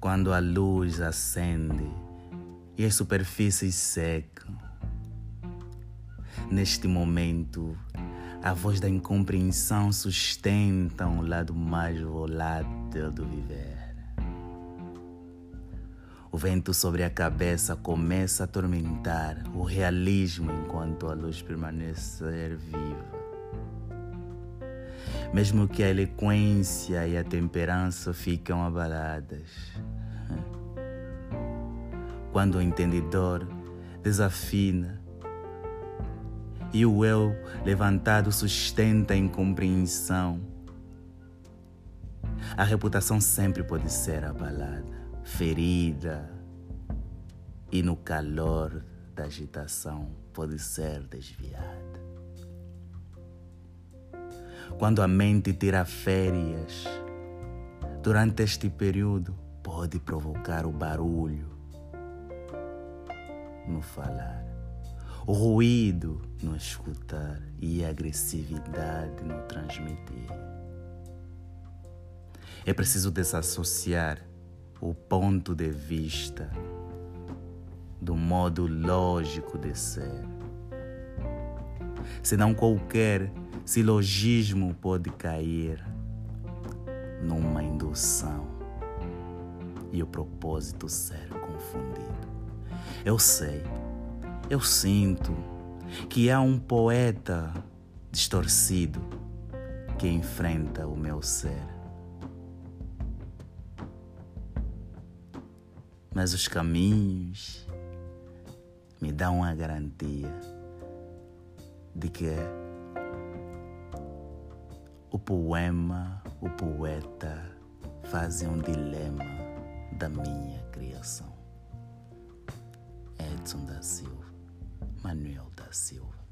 quando a luz acende e as superfícies secam. Neste momento, a voz da incompreensão sustenta um lado mais volátil do viver. O vento sobre a cabeça começa a atormentar o realismo enquanto a luz permanecer viva. Mesmo que a eloquência e a temperança ficam abaladas. Quando o entendedor desafina e o eu levantado sustenta a incompreensão, a reputação sempre pode ser abalada, ferida, e no calor da agitação pode ser desviada. Quando a mente tira férias, durante este período, pode provocar o barulho no falar, o ruído no escutar e a agressividade no transmitir. É preciso desassociar o ponto de vista do modo lógico de ser. Senão qualquer silogismo pode cair numa indução e o propósito ser confundido. Eu sei, eu sinto que há um poeta distorcido que enfrenta o meu ser. Mas os caminhos me dão a garantia de que o poema, o poeta fazem um dilema da minha criação. Edson da Silva, Manuel da Silva.